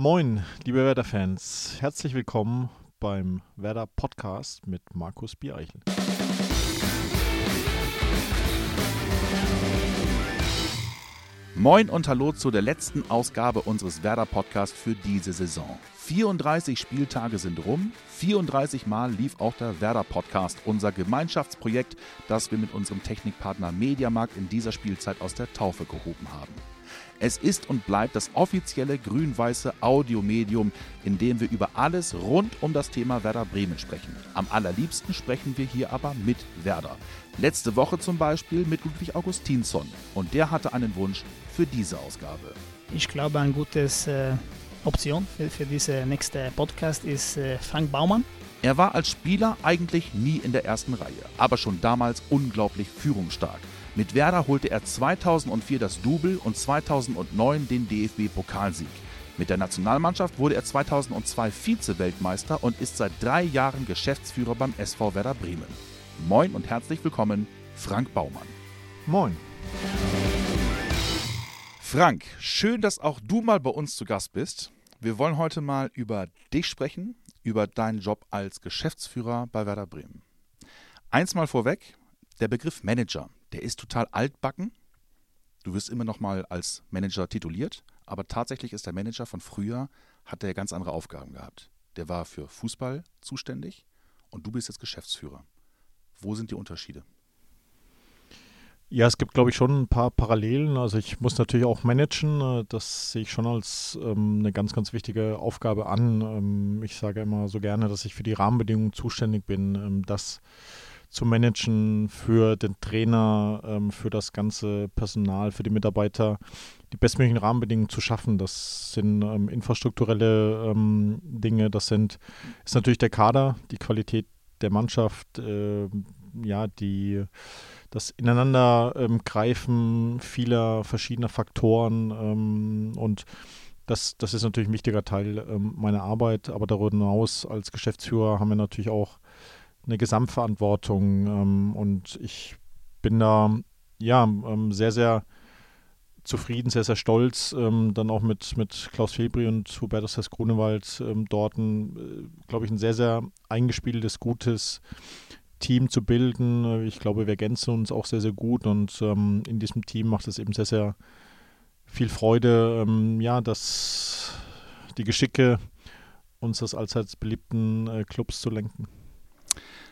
Moin, liebe Werder-Fans. Herzlich willkommen beim Werder Podcast mit Markus Biereichel. Moin und hallo zu der letzten Ausgabe unseres Werder Podcasts für diese Saison. 34 Spieltage sind rum, 34 Mal lief auch der Werder Podcast, unser Gemeinschaftsprojekt, das wir mit unserem Technikpartner Mediamarkt in dieser Spielzeit aus der Taufe gehoben haben. Es ist und bleibt das offizielle grün-weiße Audiomedium, in dem wir über alles rund um das Thema Werder Bremen sprechen. Am allerliebsten sprechen wir hier aber mit Werder. Letzte Woche zum Beispiel mit Ludwig Augustinsson. Und der hatte einen Wunsch für diese Ausgabe. Ich glaube, eine gute äh, Option für, für diese nächste Podcast ist äh, Frank Baumann. Er war als Spieler eigentlich nie in der ersten Reihe, aber schon damals unglaublich führungsstark. Mit Werder holte er 2004 das Double und 2009 den DFB-Pokalsieg. Mit der Nationalmannschaft wurde er 2002 Vize-Weltmeister und ist seit drei Jahren Geschäftsführer beim SV Werder Bremen. Moin und herzlich willkommen, Frank Baumann. Moin. Frank, schön, dass auch du mal bei uns zu Gast bist. Wir wollen heute mal über dich sprechen, über deinen Job als Geschäftsführer bei Werder Bremen. Eins mal vorweg, der Begriff Manager der ist total altbacken. Du wirst immer noch mal als Manager tituliert, aber tatsächlich ist der Manager von früher, hat der ganz andere Aufgaben gehabt. Der war für Fußball zuständig und du bist jetzt Geschäftsführer. Wo sind die Unterschiede? Ja, es gibt, glaube ich, schon ein paar Parallelen. Also ich muss natürlich auch managen. Äh, das sehe ich schon als ähm, eine ganz, ganz wichtige Aufgabe an. Ähm, ich sage immer so gerne, dass ich für die Rahmenbedingungen zuständig bin, ähm, dass zu managen, für den Trainer, ähm, für das ganze Personal, für die Mitarbeiter die bestmöglichen Rahmenbedingungen zu schaffen. Das sind ähm, infrastrukturelle ähm, Dinge, das sind, ist natürlich der Kader, die Qualität der Mannschaft, äh, ja, die das Ineinandergreifen ähm, vieler verschiedener Faktoren ähm, und das, das ist natürlich ein wichtiger Teil ähm, meiner Arbeit, aber darüber hinaus als Geschäftsführer haben wir natürlich auch eine Gesamtverantwortung ähm, und ich bin da ja ähm, sehr, sehr zufrieden, sehr, sehr stolz, ähm, dann auch mit, mit Klaus Febri und Hubertus Hess Grunewald ähm, dort, äh, glaube ich, ein sehr, sehr eingespieltes, gutes Team zu bilden. Ich glaube, wir ergänzen uns auch sehr, sehr gut und ähm, in diesem Team macht es eben sehr, sehr viel Freude, ähm, ja, dass die Geschicke unseres allseits beliebten äh, Clubs zu lenken.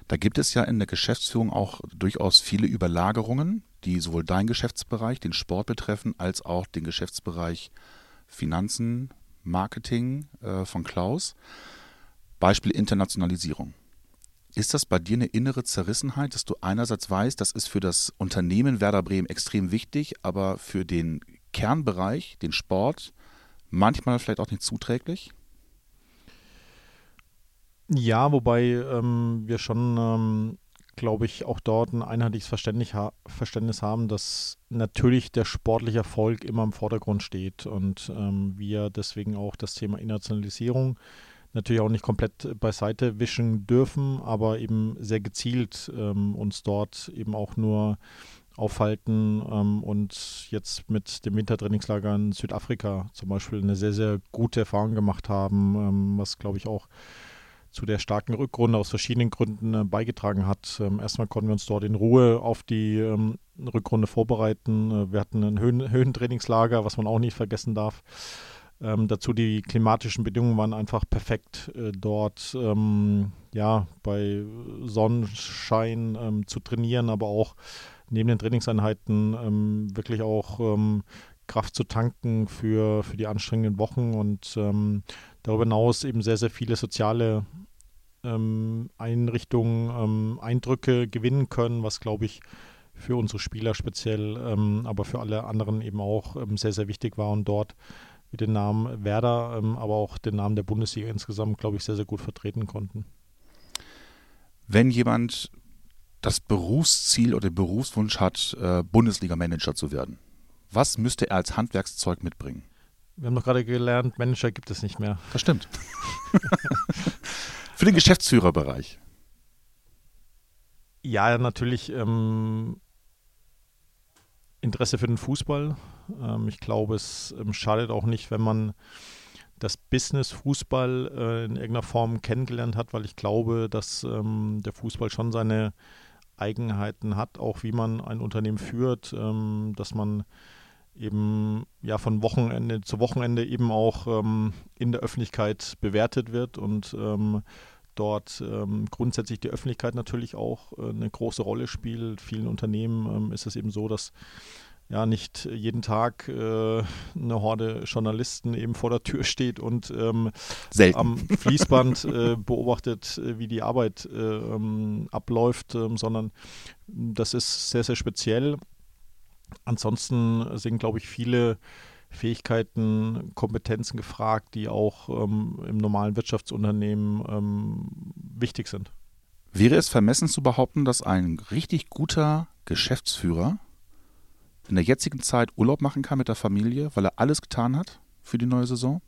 Da gibt es ja in der Geschäftsführung auch durchaus viele Überlagerungen, die sowohl deinen Geschäftsbereich, den Sport betreffen, als auch den Geschäftsbereich Finanzen, Marketing äh, von Klaus. Beispiel Internationalisierung. Ist das bei dir eine innere Zerrissenheit, dass du einerseits weißt, das ist für das Unternehmen Werder Bremen extrem wichtig, aber für den Kernbereich, den Sport, manchmal vielleicht auch nicht zuträglich? Ja, wobei ähm, wir schon, ähm, glaube ich, auch dort ein einheitliches Verständnis, ha Verständnis, haben, dass natürlich der sportliche Erfolg immer im Vordergrund steht und ähm, wir deswegen auch das Thema Internationalisierung natürlich auch nicht komplett beiseite wischen dürfen, aber eben sehr gezielt ähm, uns dort eben auch nur aufhalten ähm, und jetzt mit dem Wintertrainingslager in Südafrika zum Beispiel eine sehr, sehr gute Erfahrung gemacht haben, ähm, was glaube ich auch zu der starken Rückrunde aus verschiedenen Gründen äh, beigetragen hat. Ähm, erstmal konnten wir uns dort in Ruhe auf die ähm, Rückrunde vorbereiten. Äh, wir hatten ein Höhen Höhentrainingslager, was man auch nicht vergessen darf. Ähm, dazu die klimatischen Bedingungen waren einfach perfekt äh, dort, ähm, ja, bei Sonnenschein ähm, zu trainieren, aber auch neben den Trainingseinheiten ähm, wirklich auch Kraft zu tanken für, für die anstrengenden Wochen und ähm, darüber hinaus eben sehr, sehr viele soziale ähm, Einrichtungen ähm, Eindrücke gewinnen können, was glaube ich für unsere Spieler speziell, ähm, aber für alle anderen eben auch ähm, sehr, sehr wichtig war und dort mit dem Namen Werder, ähm, aber auch den Namen der Bundesliga insgesamt, glaube ich, sehr, sehr gut vertreten konnten. Wenn jemand das Berufsziel oder den Berufswunsch hat, äh, Bundesliga-Manager zu werden, was müsste er als Handwerkszeug mitbringen? Wir haben doch gerade gelernt, Manager gibt es nicht mehr. Das stimmt. Für den Geschäftsführerbereich. Ja, natürlich ähm, Interesse für den Fußball. Ähm, ich glaube, es ähm, schadet auch nicht, wenn man das Business Fußball äh, in irgendeiner Form kennengelernt hat, weil ich glaube, dass ähm, der Fußball schon seine Eigenheiten hat, auch wie man ein Unternehmen führt, ähm, dass man eben ja von Wochenende zu Wochenende eben auch ähm, in der Öffentlichkeit bewertet wird und ähm, dort ähm, grundsätzlich die Öffentlichkeit natürlich auch äh, eine große Rolle spielt. Vielen Unternehmen ähm, ist es eben so, dass ja nicht jeden Tag äh, eine Horde Journalisten eben vor der Tür steht und ähm, am Fließband äh, beobachtet, äh, wie die Arbeit äh, ähm, abläuft, sondern das ist sehr, sehr speziell. Ansonsten sind, glaube ich, viele Fähigkeiten, Kompetenzen gefragt, die auch ähm, im normalen Wirtschaftsunternehmen ähm, wichtig sind. Wäre es vermessen zu behaupten, dass ein richtig guter Geschäftsführer in der jetzigen Zeit Urlaub machen kann mit der Familie, weil er alles getan hat für die neue Saison?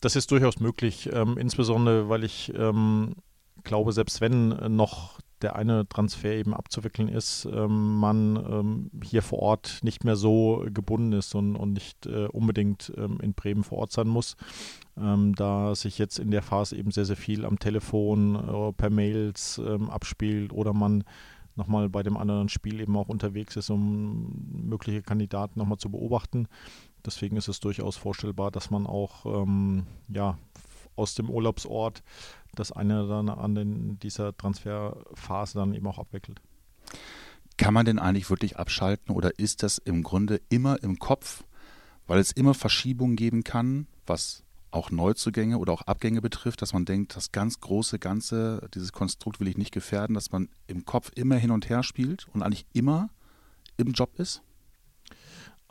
Das ist durchaus möglich, ähm, insbesondere weil ich ähm, glaube, selbst wenn noch der eine Transfer eben abzuwickeln ist, ähm, man ähm, hier vor Ort nicht mehr so gebunden ist und, und nicht äh, unbedingt ähm, in Bremen vor Ort sein muss, ähm, da sich jetzt in der Phase eben sehr, sehr viel am Telefon, äh, per Mails ähm, abspielt oder man nochmal bei dem anderen Spiel eben auch unterwegs ist, um mögliche Kandidaten nochmal zu beobachten. Deswegen ist es durchaus vorstellbar, dass man auch ähm, ja, aus dem Urlaubsort das eine dann an den, dieser Transferphase dann eben auch abwickelt. Kann man denn eigentlich wirklich abschalten oder ist das im Grunde immer im Kopf, weil es immer Verschiebungen geben kann, was auch Neuzugänge oder auch Abgänge betrifft, dass man denkt, das ganz große Ganze, dieses Konstrukt will ich nicht gefährden, dass man im Kopf immer hin und her spielt und eigentlich immer im Job ist?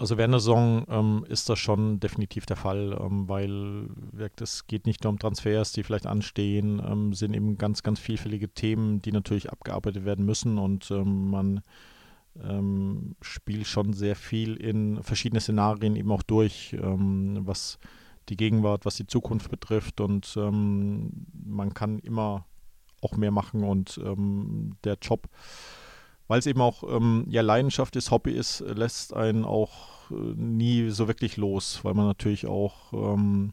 Also während der Saison ähm, ist das schon definitiv der Fall, ähm, weil es geht nicht nur um Transfers, die vielleicht anstehen, ähm, sind eben ganz, ganz vielfältige Themen, die natürlich abgearbeitet werden müssen und ähm, man ähm, spielt schon sehr viel in verschiedene Szenarien eben auch durch, ähm, was die Gegenwart, was die Zukunft betrifft und man kann immer auch mehr machen und der Job weil es eben auch ähm, ja Leidenschaft ist, Hobby ist, lässt einen auch äh, nie so wirklich los, weil man natürlich auch ähm,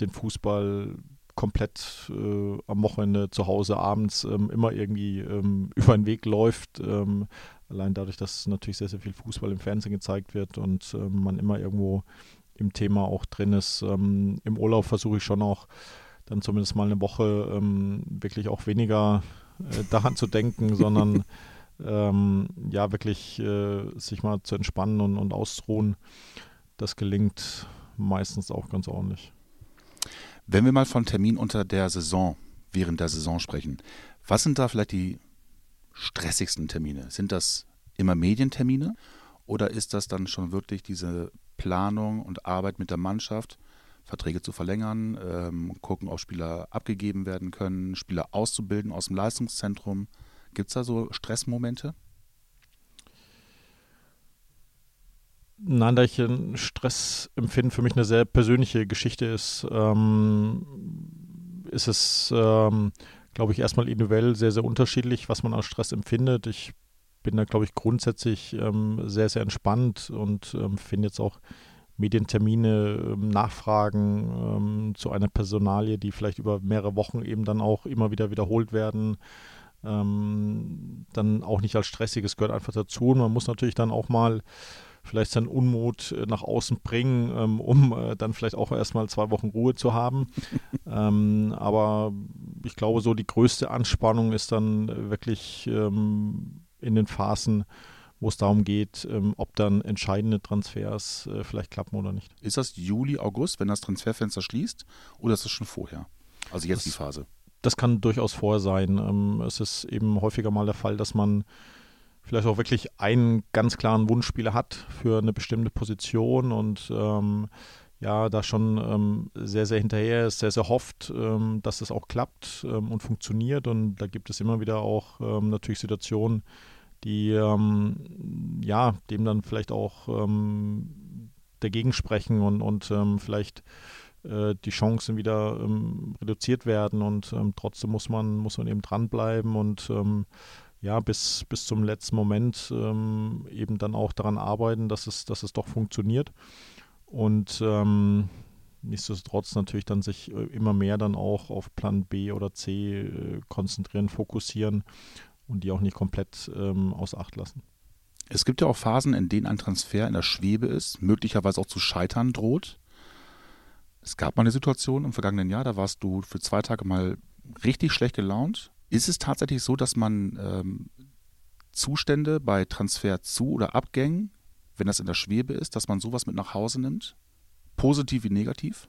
den Fußball komplett äh, am Wochenende zu Hause abends ähm, immer irgendwie ähm, über den Weg läuft. Ähm, allein dadurch, dass natürlich sehr, sehr viel Fußball im Fernsehen gezeigt wird und ähm, man immer irgendwo im Thema auch drin ist. Ähm, Im Urlaub versuche ich schon auch dann zumindest mal eine Woche ähm, wirklich auch weniger äh, daran zu denken, sondern ähm, ja, wirklich äh, sich mal zu entspannen und, und auszuruhen, das gelingt meistens auch ganz ordentlich. Wenn wir mal von Termin unter der Saison, während der Saison sprechen, was sind da vielleicht die stressigsten Termine? Sind das immer Medientermine oder ist das dann schon wirklich diese Planung und Arbeit mit der Mannschaft, Verträge zu verlängern, ähm, gucken, ob Spieler abgegeben werden können, Spieler auszubilden aus dem Leistungszentrum? Gibt es da so Stressmomente? Nein, da ich ein Stressempfinden für mich eine sehr persönliche Geschichte ist, ähm, ist es, ähm, glaube ich, erstmal individuell sehr, sehr unterschiedlich, was man als Stress empfindet. Ich bin da, glaube ich, grundsätzlich ähm, sehr, sehr entspannt und ähm, finde jetzt auch Medientermine, ähm, Nachfragen ähm, zu einer Personalie, die vielleicht über mehrere Wochen eben dann auch immer wieder wiederholt werden, ähm, dann auch nicht als stressiges gehört einfach dazu. Und man muss natürlich dann auch mal vielleicht seinen Unmut äh, nach außen bringen, ähm, um äh, dann vielleicht auch erstmal zwei Wochen Ruhe zu haben. ähm, aber ich glaube, so die größte Anspannung ist dann wirklich ähm, in den Phasen, wo es darum geht, ähm, ob dann entscheidende Transfers äh, vielleicht klappen oder nicht. Ist das Juli, August, wenn das Transferfenster schließt, oder ist das schon vorher? Also jetzt das, die Phase das kann durchaus vorher sein. Ähm, es ist eben häufiger mal der Fall, dass man vielleicht auch wirklich einen ganz klaren Wunschspieler hat für eine bestimmte Position und ähm, ja, da schon ähm, sehr, sehr hinterher ist, sehr, sehr hofft, ähm, dass es auch klappt ähm, und funktioniert. Und da gibt es immer wieder auch ähm, natürlich Situationen, die ähm, ja, dem dann vielleicht auch dagegen sprechen und, und vielleicht äh, die Chancen wieder ähm, reduziert werden und ähm, trotzdem muss man, muss man eben dranbleiben und ähm, ja, bis, bis zum letzten Moment ähm, eben dann auch daran arbeiten, dass es, dass es doch funktioniert. Und ähm, nichtsdestotrotz natürlich dann sich äh, immer mehr dann auch auf Plan B oder C äh, konzentrieren, fokussieren und die auch nicht komplett ähm, außer Acht lassen. Es gibt ja auch Phasen, in denen ein Transfer in der Schwebe ist, möglicherweise auch zu scheitern droht. Es gab mal eine Situation im vergangenen Jahr, da warst du für zwei Tage mal richtig schlecht gelaunt. Ist es tatsächlich so, dass man ähm, Zustände bei Transfer zu oder Abgängen, wenn das in der Schwebe ist, dass man sowas mit nach Hause nimmt? Positiv wie negativ?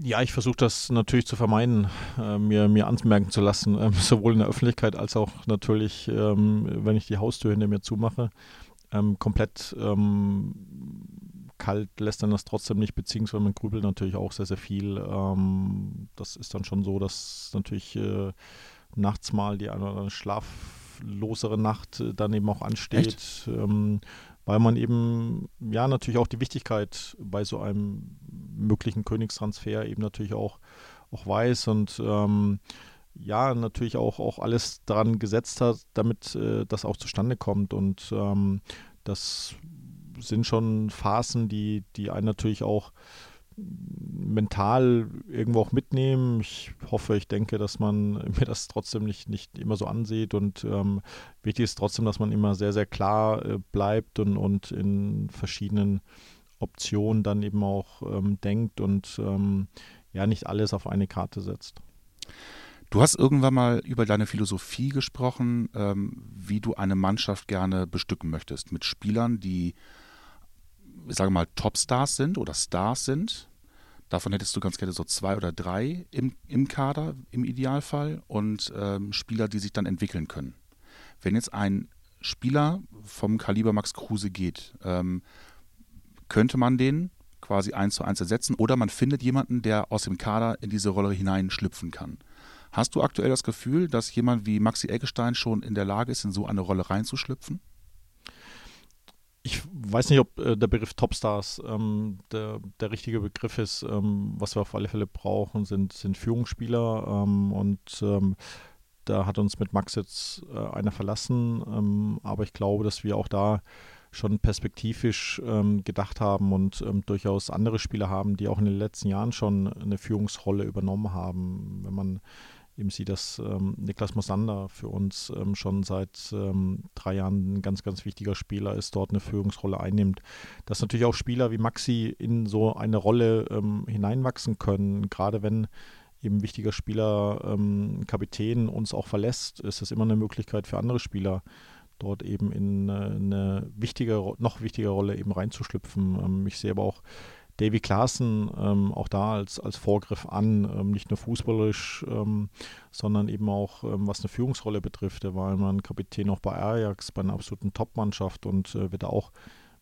Ja, ich versuche das natürlich zu vermeiden, äh, mir, mir anmerken zu lassen, äh, sowohl in der Öffentlichkeit als auch natürlich, ähm, wenn ich die Haustür hinter mir zumache. Ähm, komplett ähm, kalt lässt dann das trotzdem nicht, beziehungsweise man grübelt natürlich auch sehr, sehr viel. Ähm, das ist dann schon so, dass natürlich äh, nachts mal die eine oder andere schlaflosere Nacht äh, dann eben auch ansteht. Ähm, weil man eben ja natürlich auch die Wichtigkeit bei so einem möglichen Königstransfer eben natürlich auch, auch weiß und ähm, ja, natürlich auch, auch alles daran gesetzt hat, damit äh, das auch zustande kommt. Und ähm, das sind schon Phasen, die, die einen natürlich auch mental irgendwo auch mitnehmen. Ich hoffe, ich denke, dass man mir das trotzdem nicht, nicht immer so ansieht und ähm, wichtig ist trotzdem, dass man immer sehr, sehr klar äh, bleibt und, und in verschiedenen Optionen dann eben auch ähm, denkt und ähm, ja nicht alles auf eine Karte setzt. Du hast irgendwann mal über deine Philosophie gesprochen, ähm, wie du eine Mannschaft gerne bestücken möchtest. Mit Spielern, die, ich sage mal, Topstars sind oder Stars sind. Davon hättest du ganz gerne so zwei oder drei im, im Kader im Idealfall und ähm, Spieler, die sich dann entwickeln können. Wenn jetzt ein Spieler vom Kaliber Max Kruse geht, ähm, könnte man den quasi eins zu eins ersetzen oder man findet jemanden, der aus dem Kader in diese Rolle hineinschlüpfen kann. Hast du aktuell das Gefühl, dass jemand wie Maxi Eggestein schon in der Lage ist, in so eine Rolle reinzuschlüpfen? Ich weiß nicht, ob äh, der Begriff Topstars ähm, der, der richtige Begriff ist. Ähm, was wir auf alle Fälle brauchen, sind, sind Führungsspieler ähm, und ähm, da hat uns mit Max jetzt äh, einer verlassen, ähm, aber ich glaube, dass wir auch da schon perspektivisch ähm, gedacht haben und durchaus andere Spieler haben, die auch in den letzten Jahren schon eine Führungsrolle übernommen haben. Wenn man eben sieht, dass ähm, Niklas Mosander für uns ähm, schon seit ähm, drei Jahren ein ganz, ganz wichtiger Spieler ist, dort eine Führungsrolle einnimmt. Dass natürlich auch Spieler wie Maxi in so eine Rolle ähm, hineinwachsen können, gerade wenn eben wichtiger Spieler, ähm, Kapitän uns auch verlässt, ist es immer eine Möglichkeit für andere Spieler, dort eben in eine, eine wichtige, noch wichtige Rolle eben reinzuschlüpfen. Ähm, ich sehe aber auch Davy Klaassen ähm, auch da als, als Vorgriff an, ähm, nicht nur fußballerisch, ähm, sondern eben auch ähm, was eine Führungsrolle betrifft. Er war immer ein Kapitän auch bei Ajax, bei einer absoluten Top-Mannschaft und äh, wird auch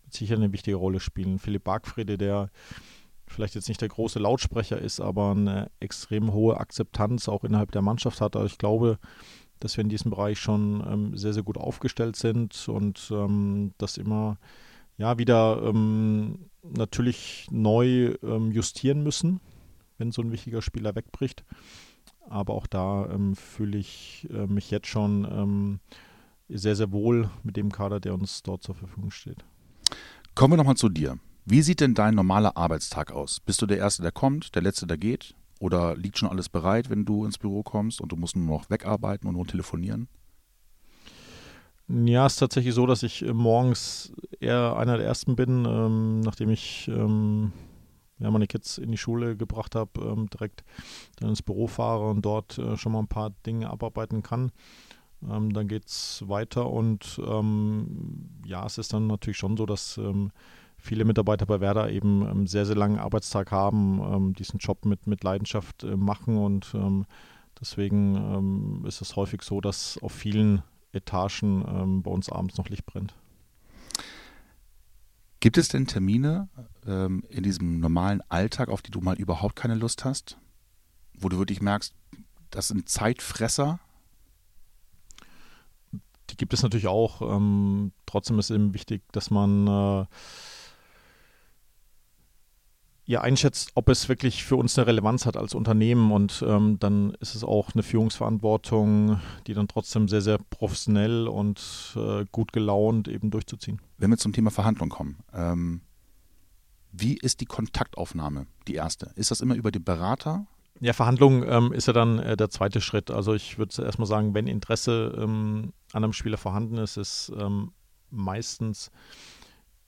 Sicherheit eine wichtige Rolle spielen. Philipp Bargfrede, der vielleicht jetzt nicht der große Lautsprecher ist, aber eine extrem hohe Akzeptanz auch innerhalb der Mannschaft hat. Also ich glaube, dass wir in diesem Bereich schon ähm, sehr, sehr gut aufgestellt sind und ähm, das immer ja wieder ähm, natürlich neu ähm, justieren müssen, wenn so ein wichtiger Spieler wegbricht. Aber auch da ähm, fühle ich äh, mich jetzt schon ähm, sehr, sehr wohl mit dem Kader, der uns dort zur Verfügung steht. Kommen wir nochmal zu dir. Wie sieht denn dein normaler Arbeitstag aus? Bist du der Erste, der kommt, der Letzte, der geht? Oder liegt schon alles bereit, wenn du ins Büro kommst und du musst nur noch wegarbeiten und nur telefonieren? Ja, es ist tatsächlich so, dass ich äh, morgens eher einer der ersten bin, ähm, nachdem ich ähm, ja, meine Kids in die Schule gebracht habe, ähm, direkt dann ins Büro fahre und dort äh, schon mal ein paar Dinge abarbeiten kann. Ähm, dann geht es weiter und ähm, ja, es ist dann natürlich schon so, dass ähm, viele Mitarbeiter bei Werder eben einen sehr, sehr langen Arbeitstag haben, diesen Job mit, mit Leidenschaft äh, machen und deswegen ist es häufig so, dass auf vielen Etagen ähm, bei uns abends noch Licht brennt. Gibt es denn Termine ähm, in diesem normalen Alltag, auf die du mal überhaupt keine Lust hast? Wo du wirklich merkst, das sind Zeitfresser? Die gibt es natürlich auch. Ähm, trotzdem ist eben wichtig, dass man äh, ihr einschätzt, ob es wirklich für uns eine Relevanz hat als Unternehmen und ähm, dann ist es auch eine Führungsverantwortung, die dann trotzdem sehr, sehr professionell und äh, gut gelaunt eben durchzuziehen. Wenn wir zum Thema Verhandlung kommen, ähm, Wie ist die Kontaktaufnahme, die erste? Ist das immer über den Berater? Ja, Verhandlung ähm, ist ja dann äh, der zweite Schritt. Also ich würde erstmal sagen, wenn Interesse ähm, an einem Spieler vorhanden ist, ist ähm, meistens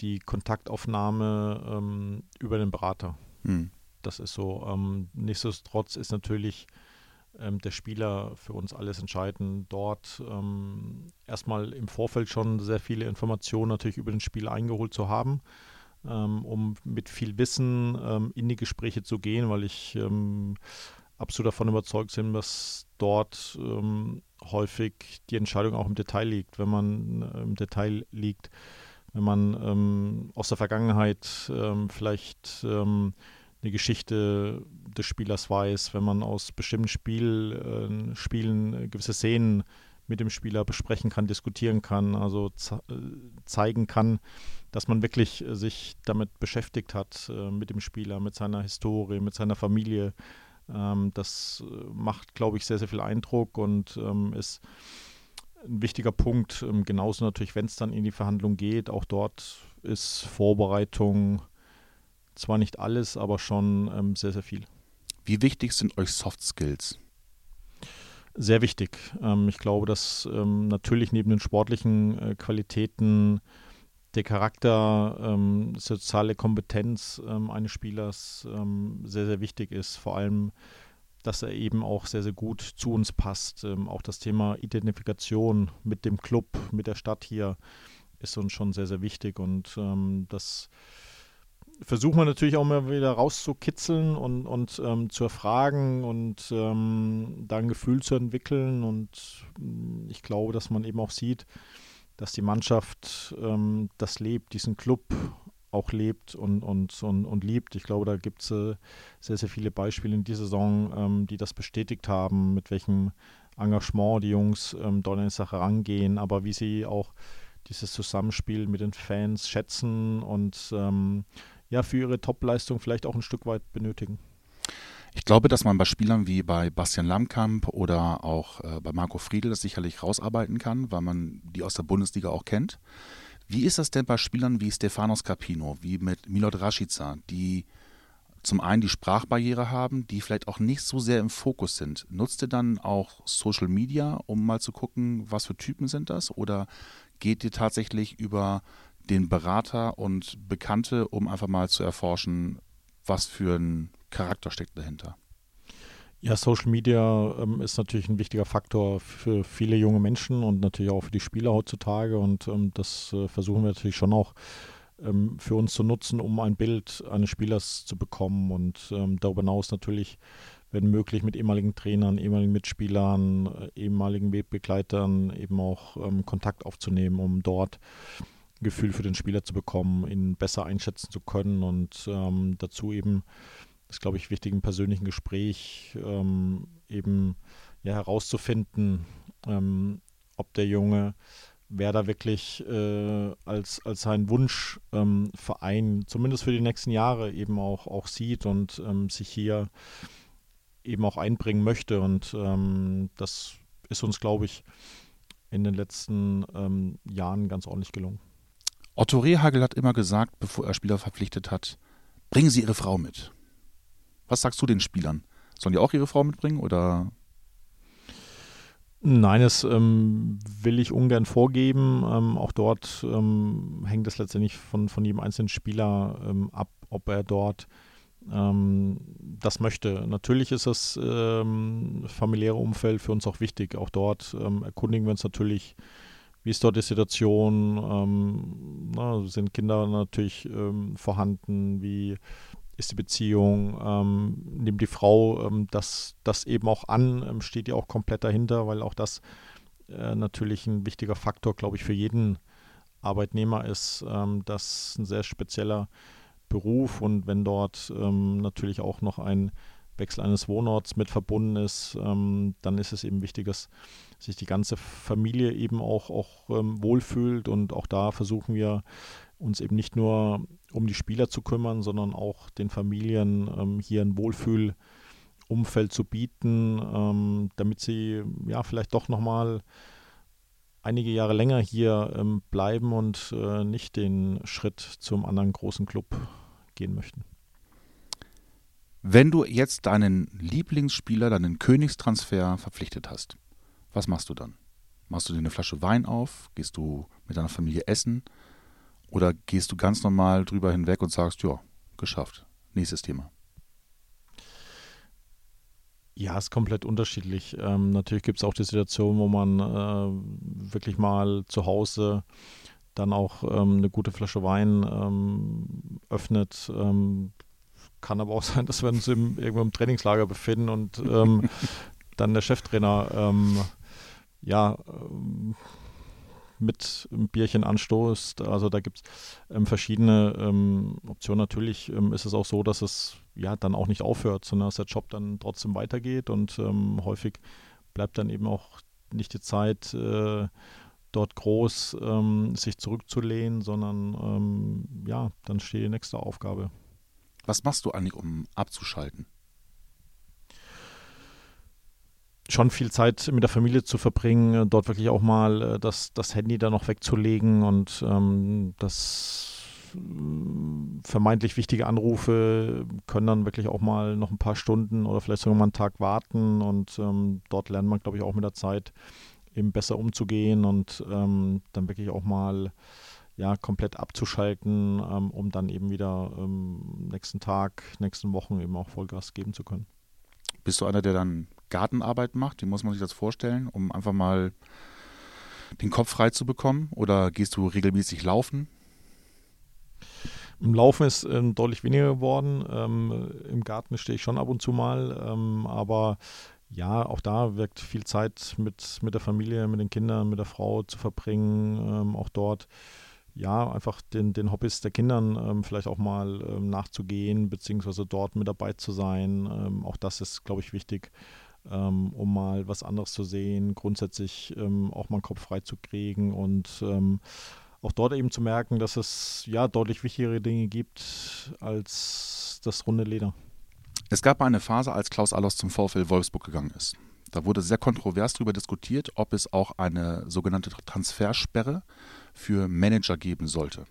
die Kontaktaufnahme ähm, über den Berater. Hm. Das ist so. Ähm, nichtsdestotrotz ist natürlich ähm, der Spieler für uns alles entscheidend. Dort erstmal im Vorfeld schon sehr viele Informationen natürlich über den Spieler eingeholt zu haben ähm, um mit viel Wissen ähm, in die Gespräche zu gehen, weil ich ähm, absolut davon überzeugt bin, dass dort ähm, häufig die Entscheidung auch im Detail liegt, wenn man äh, im Detail liegt, wenn man ähm, aus der Vergangenheit ähm, vielleicht eine Geschichte des Spielers weiß, wenn man aus bestimmten Spiel, äh, Spielen gewisse Szenen mit dem Spieler besprechen kann, diskutieren kann, also äh, zeigen kann, dass man wirklich äh, sich damit beschäftigt hat, äh, mit dem Spieler, mit seiner Historie, mit seiner Familie. Ähm, das äh, macht, glaube ich, sehr, sehr viel Eindruck und ähm, ist ein wichtiger Punkt. Ähm, genauso natürlich, wenn es dann in die Verhandlung geht, auch dort ist Vorbereitung zwar nicht alles, aber schon ähm, sehr, sehr viel. Wie wichtig sind euch Soft Skills? sehr wichtig. Ähm, ich glaube, dass ähm, natürlich neben den sportlichen äh, Qualitäten der Charakter, ähm, soziale Kompetenz ähm, eines Spielers sehr, sehr wichtig ist. Vor allem, dass er eben auch sehr, sehr gut zu uns passt. Ähm, auch das Thema Identifikation mit dem Club, mit der Stadt hier ist uns schon sehr, sehr wichtig und das versuchen wir natürlich auch mal wieder rauszukitzeln und, und ähm, zu erfragen und ähm, da ein Gefühl zu entwickeln. Und mm, ich glaube, dass man eben auch sieht, dass die Mannschaft ähm, das lebt, diesen Club auch lebt und, und, und, und liebt. Ich glaube, da gibt es äh, sehr, sehr viele Beispiele in dieser Saison, ähm, die das bestätigt haben, mit welchem Engagement die Jungs ähm, dort an die Sache rangehen, aber wie sie auch dieses Zusammenspiel mit den Fans schätzen und ähm, ja für ihre Topleistung vielleicht auch ein Stück weit benötigen. Ich glaube, dass man bei Spielern wie bei Bastian Lamkamp oder auch äh, bei Marco Friedl das sicherlich rausarbeiten kann, weil man die aus der Bundesliga auch kennt. Wie ist das denn bei Spielern wie Stefanos Capino, wie mit Milot Rashica, die zum einen die Sprachbarriere haben, die vielleicht auch nicht so sehr im Fokus sind? Nutzt ihr dann auch Social Media, um mal zu gucken, was für Typen sind das? Oder geht ihr tatsächlich über den Berater und Bekannte, um einfach mal zu erforschen, was für ein Charakter steckt dahinter. Ja, Social Media ähm, ist natürlich ein wichtiger Faktor für viele junge Menschen und natürlich auch für die Spieler heutzutage. Und ähm, das äh, versuchen wir natürlich schon auch ähm, für uns zu nutzen, um ein Bild eines Spielers zu bekommen. Und ähm, darüber hinaus natürlich, wenn möglich, mit ehemaligen Trainern, ehemaligen Mitspielern, äh, ehemaligen Wegbegleitern eben auch ähm, Kontakt aufzunehmen, um dort Gefühl für den Spieler zu bekommen, ihn besser einschätzen zu können und ähm, dazu eben, ist glaube ich wichtig im persönlichen Gespräch, ähm, eben ja, herauszufinden, ähm, ob der Junge wer da wirklich äh, als, als seinen Wunschverein, ähm, zumindest für die nächsten Jahre, eben auch, auch sieht und ähm, sich hier eben auch einbringen möchte. Und ähm, das ist uns, glaube ich, in den letzten ähm, Jahren ganz ordentlich gelungen. Otto Rehagel hat immer gesagt, bevor er Spieler verpflichtet hat, bringen Sie Ihre Frau mit. Was sagst du den Spielern? Sollen die auch ihre Frau mitbringen oder? Nein, das ähm, will ich ungern vorgeben. Ähm, auch dort ähm, hängt es letztendlich von, von jedem einzelnen Spieler ähm, ab, ob er dort ähm, das möchte. Natürlich ist das ähm, familiäre Umfeld für uns auch wichtig. Auch dort erkundigen wir uns natürlich wie ist dort die Situation? Ähm, na, sind Kinder natürlich ähm, vorhanden? Wie ist die Beziehung? Ähm, nimmt die Frau ähm, das, das eben auch an? Ähm, steht die auch komplett dahinter? Weil auch das äh, natürlich ein wichtiger Faktor, glaube ich, für jeden Arbeitnehmer ist. Ähm, das ein sehr spezieller Beruf und wenn dort natürlich auch noch ein Wechsel eines Wohnorts mit verbunden ist, ähm, dann ist es eben wichtig, dass sich die ganze Familie eben auch, auch ähm, wohlfühlt und auch da versuchen wir uns eben nicht nur um die Spieler zu kümmern, sondern auch den Familien ähm, hier ein Wohlfühlumfeld zu bieten, ähm, damit sie ja vielleicht doch nochmal einige Jahre länger hier ähm, bleiben und äh, nicht den Schritt zum anderen großen Club gehen möchten. Wenn du jetzt deinen Lieblingsspieler, deinen Königstransfer verpflichtet hast, was machst du dann? Machst du dir eine Flasche Wein auf? Gehst du mit deiner Familie essen? Oder gehst du ganz normal drüber hinweg und sagst, ja, geschafft, nächstes Thema? Ja, ist komplett unterschiedlich. Ähm, natürlich gibt es auch die Situation, wo man äh, wirklich mal zu Hause dann auch ähm, eine gute Flasche Wein ähm, öffnet. Ähm, kann aber auch sein, dass wir uns im, irgendwo im Trainingslager befinden und ähm, dann der Cheftrainer ähm, ja mit einem Bierchen anstoßt. Also da gibt es ähm, verschiedene ähm, Optionen. Natürlich ähm, ist es auch so, dass es ja dann auch nicht aufhört, sondern dass der Job dann trotzdem weitergeht und ähm, häufig bleibt dann eben auch nicht die Zeit, äh, dort groß ähm, sich zurückzulehnen, sondern ja, dann steht die nächste Aufgabe. Was machst du eigentlich, um abzuschalten? Schon viel Zeit mit der Familie zu verbringen, äh, dort wirklich auch mal äh, das, das Handy da noch wegzulegen und ähm, das äh, vermeintlich wichtige Anrufe können dann wirklich auch mal noch ein paar Stunden oder vielleicht sogar mal einen Tag warten und ähm, dort lernt man, glaube ich, auch mit der Zeit eben besser umzugehen und ähm, dann wirklich auch mal ja, komplett abzuschalten, ähm, um dann eben wieder ähm, nächsten Tag, nächsten Wochen eben auch Vollgas geben zu können. Bist du einer, der dann Gartenarbeit macht? Wie muss man sich das vorstellen, um einfach mal den Kopf frei zu bekommen? Oder gehst du regelmäßig laufen? Im Laufen ist ähm, deutlich weniger geworden. Ähm, Im Garten stehe ich schon ab und zu mal, ähm, aber ja, auch da wirkt viel Zeit mit, mit der Familie, mit den Kindern, mit der Frau zu verbringen. Ähm, auch dort ja, einfach den, den Hobbys der Kindern ähm, vielleicht auch mal ähm, nachzugehen, beziehungsweise dort mit dabei zu sein. Ähm, auch das ist, glaube ich, wichtig, ähm, um mal was anderes zu sehen, grundsätzlich ähm, auch mal den Kopf frei zu kriegen und ähm, auch dort eben zu merken, dass es ja deutlich wichtigere Dinge gibt als das runde Leder. Es gab eine Phase, als Klaus Allers zum VfL Wolfsburg gegangen ist. Da wurde sehr kontrovers darüber diskutiert, ob es auch eine sogenannte Transfersperre für Manager geben sollte.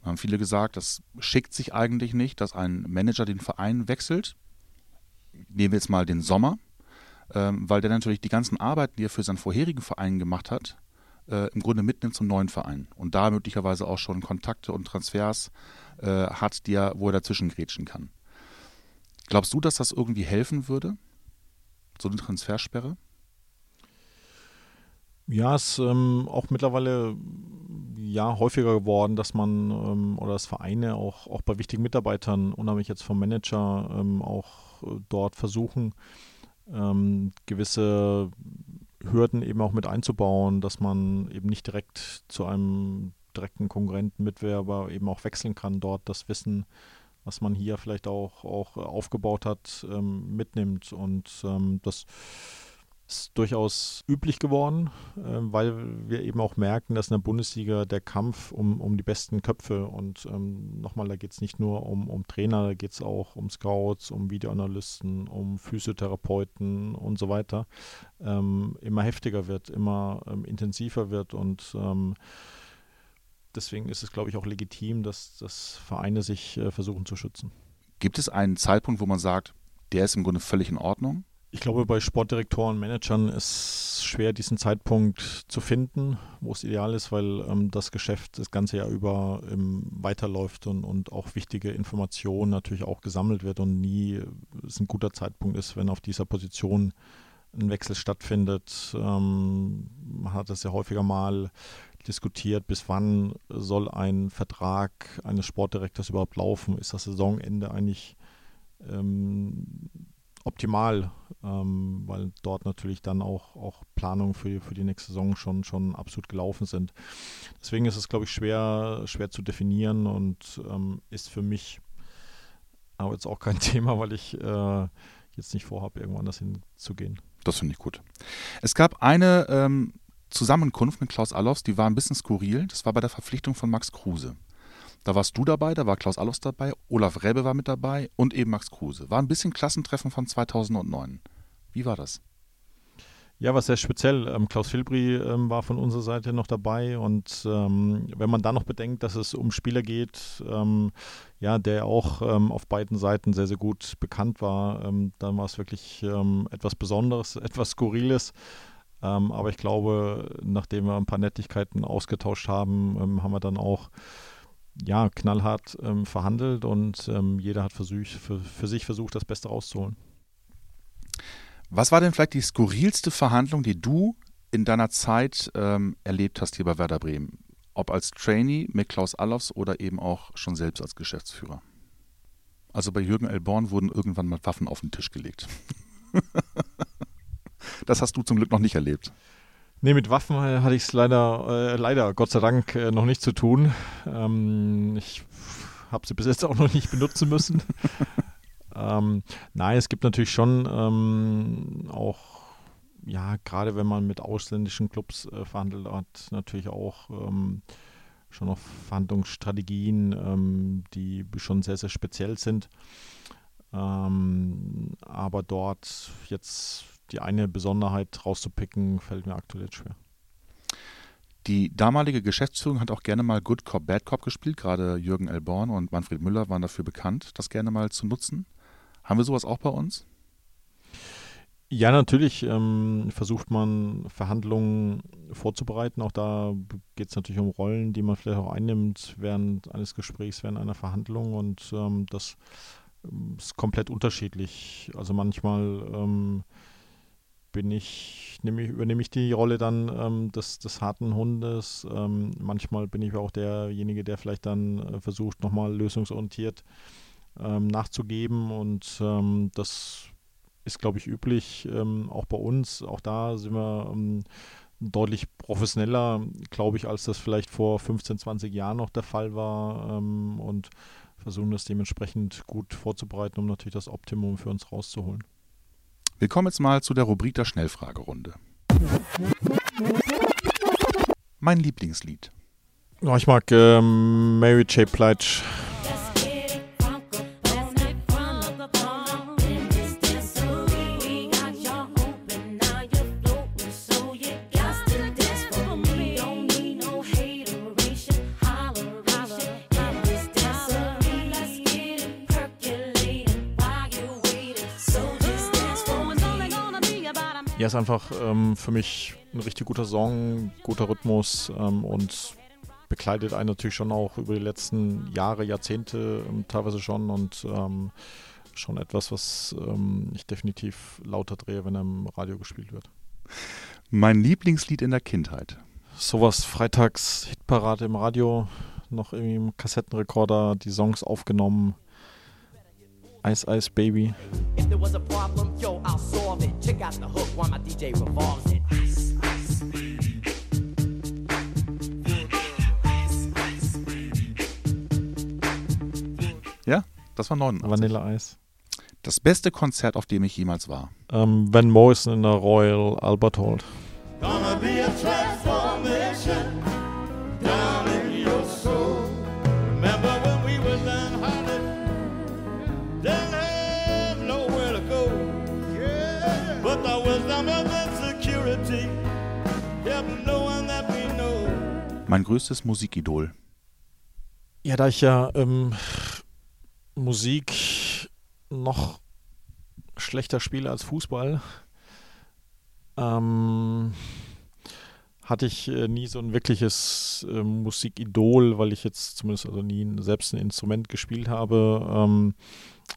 Da haben viele gesagt, das schickt sich eigentlich nicht, dass ein Manager den Verein wechselt. Nehmen wir jetzt mal den Sommer, ähm, weil der natürlich die ganzen Arbeiten, die er für seinen vorherigen Verein gemacht hat, äh, im Grunde mitnimmt zum neuen Verein und da möglicherweise auch schon Kontakte und Transfers äh, hat, die er, wo er dazwischen grätschen kann. Glaubst du, dass das irgendwie helfen würde? so eine Transfersperre? Ja, es ist ähm, auch mittlerweile ja häufiger geworden, dass man ähm, oder dass Vereine auch, auch bei wichtigen Mitarbeitern, unabhängig jetzt vom Manager, ähm, auch äh, dort versuchen, ähm, gewisse Hürden eben auch mit einzubauen, dass man eben nicht direkt zu einem direkten Konkurrenten, Mitwerber eben auch wechseln kann, dort das Wissen was man hier vielleicht auch, auch aufgebaut hat, ähm, mitnimmt. Und ähm, das ist durchaus üblich geworden, äh, weil wir eben auch merken, dass in der Bundesliga der Kampf um, um die besten Köpfe und ähm, nochmal, da geht es nicht nur um, um Trainer, da geht es auch um Scouts, um Videoanalysten, um Physiotherapeuten und so weiter, ähm, immer heftiger wird, immer ähm, intensiver wird und ähm, deswegen ist es, glaube ich, auch legitim, dass, dass Vereine sich äh, versuchen zu schützen. Gibt es einen Zeitpunkt, wo man sagt, der ist im Grunde völlig in Ordnung? Ich glaube, bei Sportdirektoren, Managern ist schwer, diesen Zeitpunkt zu finden, wo es ideal ist, weil ähm, das Geschäft das ganze Jahr über ähm, weiterläuft und, und auch wichtige Informationen natürlich auch gesammelt wird und nie es ein guter Zeitpunkt ist, wenn auf dieser Position ein Wechsel stattfindet. Ähm, man hat das ja häufiger mal diskutiert, bis wann soll ein Vertrag eines Sportdirektors überhaupt laufen? Ist das Saisonende eigentlich ähm, optimal, ähm, weil dort natürlich dann auch, auch Planungen für, für die nächste Saison schon, schon absolut gelaufen sind. Deswegen ist es, glaube ich, schwer, schwer zu definieren und ähm, ist für mich aber jetzt auch kein Thema, weil ich äh, jetzt nicht vorhabe, irgendwo anders hinzugehen. Das finde ich gut. Es gab eine ähm, Zusammenkunft mit Klaus Allofs, die war ein bisschen skurril. Das war bei der Verpflichtung von Max Kruse. Da warst du dabei, da war Klaus Allofs dabei, Olaf Rebbe war mit dabei und eben Max Kruse. War ein bisschen Klassentreffen von 2009. Wie war das? Ja, was sehr speziell. Ähm, Klaus Filbri ähm, war von unserer Seite noch dabei und ähm, wenn man dann noch bedenkt, dass es um Spieler geht, ähm, ja, der auch auf beiden Seiten sehr, sehr gut bekannt war, dann war es wirklich etwas Besonderes, etwas Skurriles. aber ich glaube, nachdem wir ein paar Nettigkeiten ausgetauscht haben, haben wir dann auch ja, knallhart verhandelt und jeder hat versucht, für, für sich versucht, das Beste rauszuholen. Was war denn vielleicht die skurrilste Verhandlung, die du in deiner Zeit ähm, erlebt hast hier bei Werder Bremen? Ob als Trainee mit Klaus Allofs oder eben auch schon selbst als Geschäftsführer? Also bei Jürgen Elborn wurden irgendwann mal Waffen auf den Tisch gelegt. das hast du zum Glück noch nicht erlebt. Nee, mit Waffen hatte ich es leider, äh, leider, Gott sei Dank, äh, noch nicht zu tun. Ähm, ich habe sie bis jetzt auch noch nicht benutzen müssen. Ähm, nein, es gibt natürlich schon ähm, auch, ja, gerade wenn man mit ausländischen Clubs äh, verhandelt hat, natürlich auch ähm, schon noch Verhandlungsstrategien, ähm, die schon sehr, sehr speziell sind. Ähm, aber dort jetzt die eine Besonderheit rauszupicken, fällt mir aktuell schwer. Die damalige Geschäftsführung hat auch gerne mal Good Cop, Bad Cop gespielt. Gerade Jürgen Elborn und Manfred Müller waren dafür bekannt, das gerne mal zu nutzen. Haben wir sowas auch bei uns? Ja, natürlich ähm, versucht man Verhandlungen vorzubereiten. Auch da geht es natürlich um Rollen, die man vielleicht auch einnimmt während eines Gesprächs, während einer Verhandlung. Und ähm, das ähm, ist komplett unterschiedlich. Also manchmal ähm, bin ich, nehme ich, übernehme ich die Rolle dann ähm, des, des harten Hundes. Ähm, manchmal bin ich auch derjenige, der vielleicht dann äh, versucht, nochmal lösungsorientiert äh, ähm, nachzugeben. Und ähm, das ist, glaube ich, üblich, ähm, auch bei uns. Auch da sind wir ähm, deutlich professioneller, glaube ich, als das vielleicht vor 15, 20 Jahren noch der Fall war. Und versuchen das dementsprechend gut vorzubereiten, um natürlich das Optimum für uns rauszuholen. Wir kommen jetzt mal zu der Rubrik der Schnellfragerunde. Mein Lieblingslied. Ich mag ähm, Mary J. Blige. Ist einfach ähm, für mich ein richtig guter Song, guter Rhythmus ähm, und begleitet einen natürlich schon auch über die letzten Jahre, Jahrzehnte ähm, teilweise schon und ähm, schon etwas, was ähm, ich definitiv lauter drehe, wenn er im Radio gespielt wird. Mein Lieblingslied in der Kindheit. Sowas freitags Hitparade im Radio, noch irgendwie im Kassettenrekorder die Songs aufgenommen. Ice Ice Baby. If there was a problem, yo, I'll solve it. Check out the hook while my DJ revolves it. Ice, ice, Ja, das war 89. Vanilleeis. Das beste Konzert, auf dem ich jemals war. Um, Van Morrison in der Royal Albert Hall. Gonna be a transformation Mein größtes Musikidol. Ja, da ich ja ähm, Musik noch schlechter spiele als Fußball, ähm, hatte ich äh, nie so ein wirkliches äh, Musikidol, weil ich jetzt zumindest also nie selbst ein Instrument gespielt habe. Ähm,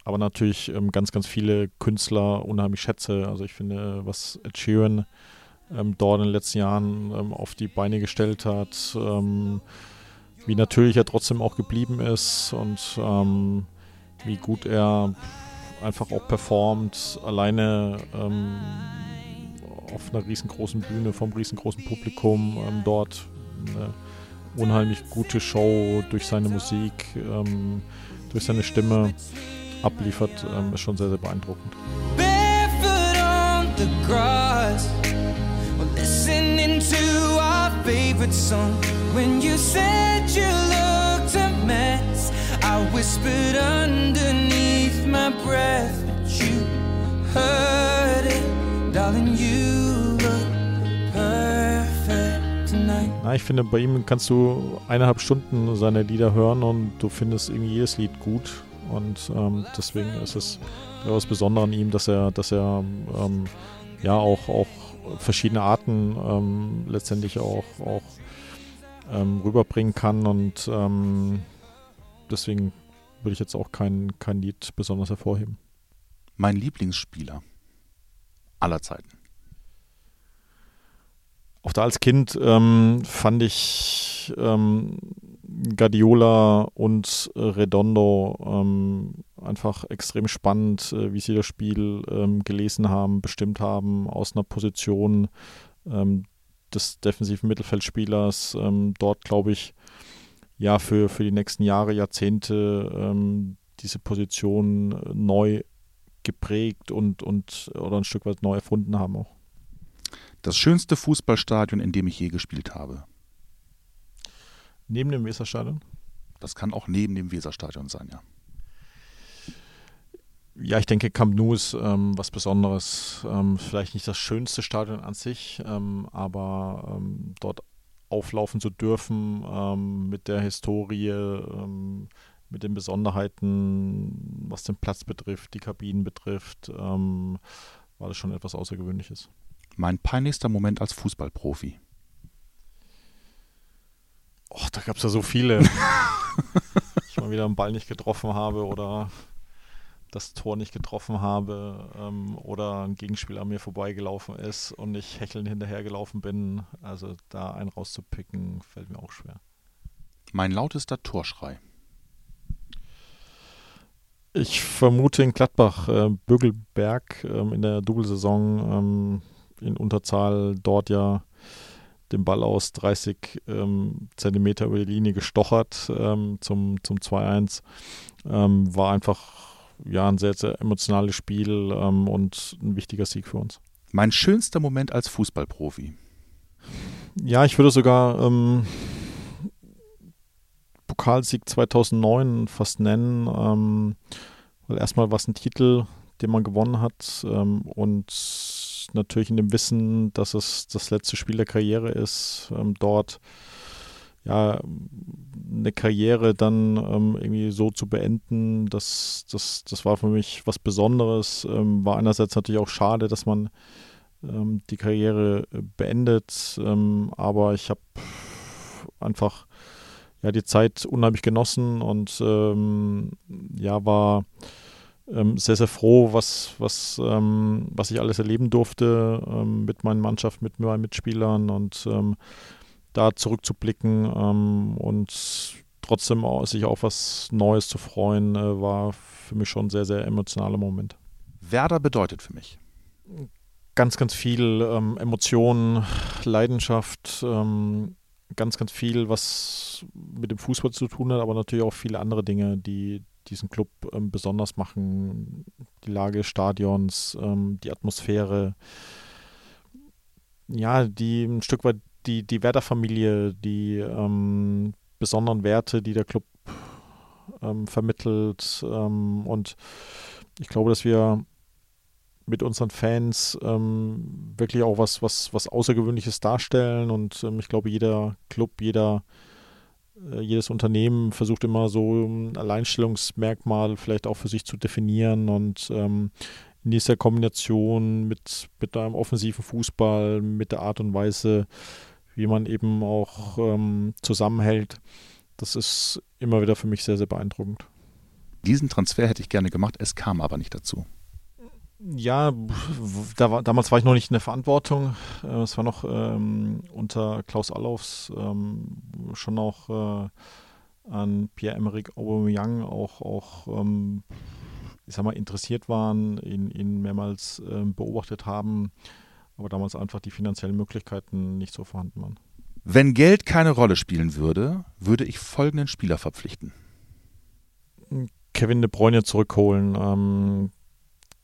aber natürlich ähm, ganz, ganz viele Künstler unheimlich schätze. Also ich finde, was Ed Sheeran ähm, dort in den letzten Jahren ähm, auf die Beine gestellt hat, ähm, wie natürlich er trotzdem auch geblieben ist und ähm, wie gut er einfach auch performt, alleine ähm, auf einer riesengroßen Bühne, vom riesengroßen Publikum ähm, dort eine unheimlich gute Show durch seine Musik, durch seine Stimme abliefert, ist schon sehr, sehr beeindruckend. Barefoot on the grass, listening to our favorite song. When you said you looked a mess, I whispered underneath my breath, but you heard it, darling. You. Na, ich finde, bei ihm kannst du eineinhalb Stunden seine Lieder hören und du findest irgendwie jedes Lied gut. Und ähm, deswegen ist es etwas Besonderes an ihm, dass er, dass er ähm, ja auch, auch verschiedene Arten ähm, letztendlich auch, auch ähm, rüberbringen kann. Und ähm, deswegen würde ich jetzt auch kein, kein Lied besonders hervorheben. Mein Lieblingsspieler aller Zeiten. Auch da als Kind ähm, fand ich ähm, Guardiola und Redondo ähm, einfach extrem spannend, äh, wie sie das Spiel ähm, gelesen haben, bestimmt haben, aus einer Position ähm, des defensiven Mittelfeldspielers. Ähm, dort, glaube ich, ja, für, für die nächsten Jahre, Jahrzehnte diese Position neu geprägt und, und oder ein Stück weit neu erfunden haben auch. Das schönste Fußballstadion, in dem ich je gespielt habe. Neben dem Weserstadion? Das kann auch neben dem Weserstadion sein, ja. Ja, ich denke, Camp Nou ist ähm, was Besonderes. Ähm, vielleicht nicht das schönste Stadion an sich, ähm, aber ähm, dort auflaufen zu dürfen ähm, mit der Historie, ähm, mit den Besonderheiten, was den Platz betrifft, die Kabinen betrifft, war das schon etwas Außergewöhnliches. Mein peinlichster Moment als Fußballprofi. Och, da gab es ja so viele. ich mal wieder einen Ball nicht getroffen habe oder das Tor nicht getroffen habe ähm, oder ein Gegenspieler an mir vorbeigelaufen ist und ich hechelnd hinterhergelaufen bin. Also da einen rauszupicken, fällt mir auch schwer. Mein lautester Torschrei. Ich vermute in Gladbach, äh, Bögelberg ähm, in der Doublesaison ähm, in Unterzahl dort ja den Ball aus 30 ähm, Zentimeter über die Linie gestochert ähm, zum, zum 2-1. Ähm, war einfach ja, ein sehr, sehr emotionales Spiel ähm, und ein wichtiger Sieg für uns. Mein schönster Moment als Fußballprofi. Ja, ich würde sogar ähm, Pokalsieg 2009 fast nennen, ähm, weil erstmal war es ein Titel, den man gewonnen hat und natürlich in dem Wissen, dass es das letzte Spiel der Karriere ist, ähm, dort ja eine Karriere dann ähm, irgendwie so zu beenden, das, das, das war für mich was Besonderes. Ähm, war einerseits natürlich auch schade, dass man ähm, die Karriere äh, beendet, ähm, aber ich habe einfach ja die Zeit unheimlich genossen und ja war ähm, sehr, sehr froh, was, was, ähm, was ich alles erleben durfte ähm, mit meinen Mannschaften, mit meinen Mitspielern und ähm, da zurückzublicken ähm, und trotzdem auch, sich auf was Neues zu freuen, äh, war für mich schon ein sehr, sehr emotionaler Moment. Werder bedeutet für mich? Ganz, ganz viel ähm, Emotionen, Leidenschaft, ganz, ganz viel, was mit dem Fußball zu tun hat, aber natürlich auch viele andere Dinge, die, diesen Club ähm, besonders machen. Die Lage des Stadions, ähm, die Atmosphäre, ja, die ein Stück weit die, die Werder-Familie, die ähm, besonderen Werte, die der Club ähm, vermittelt. Ähm, und ich glaube, dass wir mit unseren Fans ähm, wirklich auch was, was, was Außergewöhnliches darstellen. Und ich glaube, jeder Club, jeder äh, jedes Unternehmen versucht immer so ein Alleinstellungsmerkmal vielleicht auch für sich zu definieren und ähm, in dieser Kombination mit, mit einem offensiven Fußball, mit der Art und Weise, wie man eben auch ähm, zusammenhält, das ist immer wieder für mich sehr, sehr beeindruckend. Diesen Transfer hätte ich gerne gemacht, es kam aber nicht dazu. Ja, da war, damals war ich noch nicht in der Verantwortung. Äh, es war noch ähm, unter Klaus Allofs ähm, schon auch äh, an Pierre-Emerick Aubameyang auch, auch ähm, ich sag mal, interessiert waren, ihn, ihn mehrmals ähm, beobachtet haben, aber damals einfach die finanziellen Möglichkeiten nicht so vorhanden waren. Wenn Geld keine Rolle spielen würde, würde ich folgenden Spieler verpflichten. Kevin De Bruyne zurückholen. Ähm,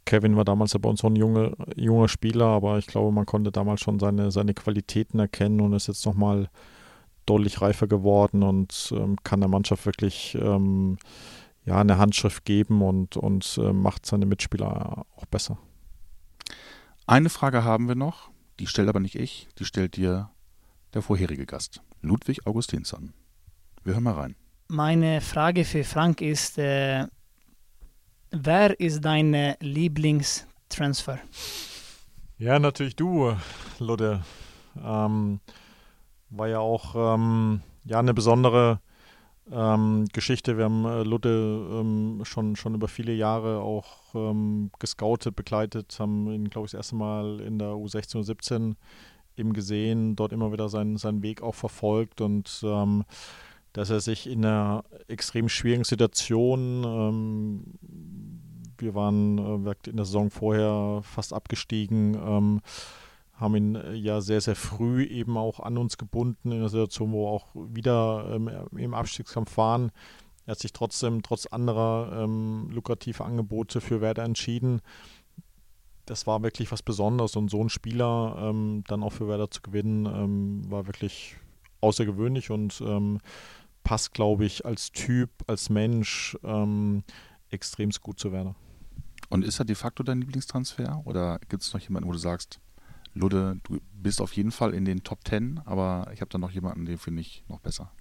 Kevin war damals ja bei uns noch ein junge, junger Spieler, aber ich glaube, man konnte damals schon seine, seine Qualitäten erkennen und ist jetzt nochmal deutlich reifer geworden und ähm, kann der Mannschaft wirklich ähm, ja, eine Handschrift geben und, und äh, macht seine Mitspieler auch besser. Eine Frage haben wir noch, die stellt aber nicht ich, die stellt dir der vorherige Gast. Ludwig Augustinsson. Wir hören mal rein. Meine Frage für Frank ist, äh, wer ist dein Lieblingstransfer? Ja, natürlich du, Ludde. Ähm, war ja auch ähm, ja, eine besondere ähm, Geschichte. Wir haben äh, Ludde ähm, schon, schon über viele Jahre auch ähm, gescoutet, begleitet, haben ihn, glaube ich, das erste Mal in der U16, U17 eben gesehen, dort immer wieder seinen, seinen Weg auch verfolgt und ähm, dass er sich in einer extrem schwierigen Situation, wir waren äh, in der Saison vorher fast abgestiegen, ähm, haben ihn äh, ja sehr, sehr früh eben auch an uns gebunden, in einer Situation, wo wir auch wieder ähm, im Abstiegskampf waren. Er hat sich trotzdem, trotz anderer ähm, lukrativer Angebote für Werder entschieden. Das war wirklich was Besonderes und so ein Spieler ähm, dann auch für Werder zu gewinnen, ähm, war wirklich außergewöhnlich und ähm, passt, glaube ich, als Typ, als Mensch ähm, extremst gut zu Werder. Und ist er de facto dein Lieblingstransfer oder gibt es noch jemanden, wo du sagst, Ludde, du bist auf jeden Fall in den Top Ten, aber ich habe da noch jemanden, den finde ich noch besser.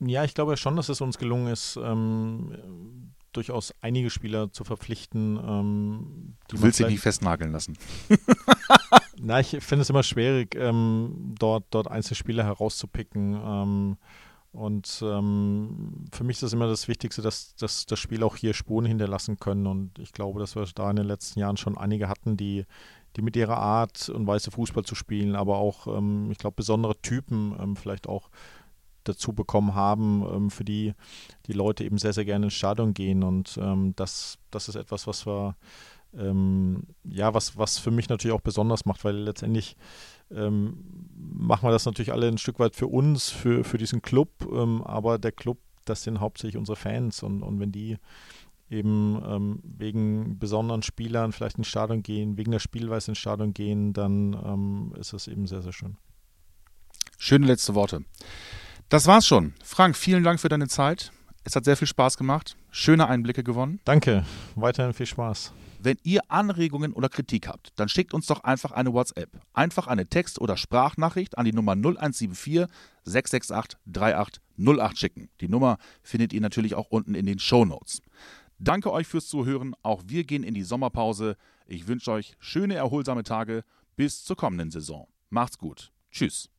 Ja, ich glaube schon, dass es uns gelungen ist, ähm, durchaus einige Spieler zu verpflichten. Ähm, du willst sie nicht festnageln lassen. Na, ich finde es immer schwierig, ähm, dort, dort Einzelspieler herauszupicken. Ähm, und ähm, für mich ist das immer das Wichtigste, dass, dass das Spiel auch hier Spuren hinterlassen können. Und ich glaube, dass wir da in den letzten Jahren schon einige hatten, die, die mit ihrer Art und Weise Fußball zu spielen, aber auch, ähm, ich glaube, besondere Typen ähm, vielleicht auch dazu bekommen haben, ähm, für die die Leute eben sehr, sehr gerne ins Stadion gehen. Und ähm, das, das ist etwas, was wir, ähm, ja, was, was für mich natürlich auch besonders macht, weil letztendlich ähm, machen wir das natürlich alle ein Stück weit für uns, für, für diesen Club, ähm, aber der Club, das sind hauptsächlich unsere Fans und, und wenn die eben ähm, wegen besonderen Spielern vielleicht ins Stadion gehen, wegen der Spielweise ins Stadion gehen, dann ähm, ist es eben sehr, sehr schön. Schöne letzte Worte. Das war's schon. Frank, vielen Dank für deine Zeit. Es hat sehr viel Spaß gemacht. Schöne Einblicke gewonnen. Danke. Weiterhin viel Spaß. Wenn ihr Anregungen oder Kritik habt, dann schickt uns doch einfach eine WhatsApp. Einfach eine Text- oder Sprachnachricht an die Nummer 0174 668 3808 schicken. Die Nummer findet ihr natürlich auch unten in den Show Notes. Danke euch fürs Zuhören. Auch wir gehen in die Sommerpause. Ich wünsche euch schöne, erholsame Tage. Bis zur kommenden Saison. Macht's gut. Tschüss.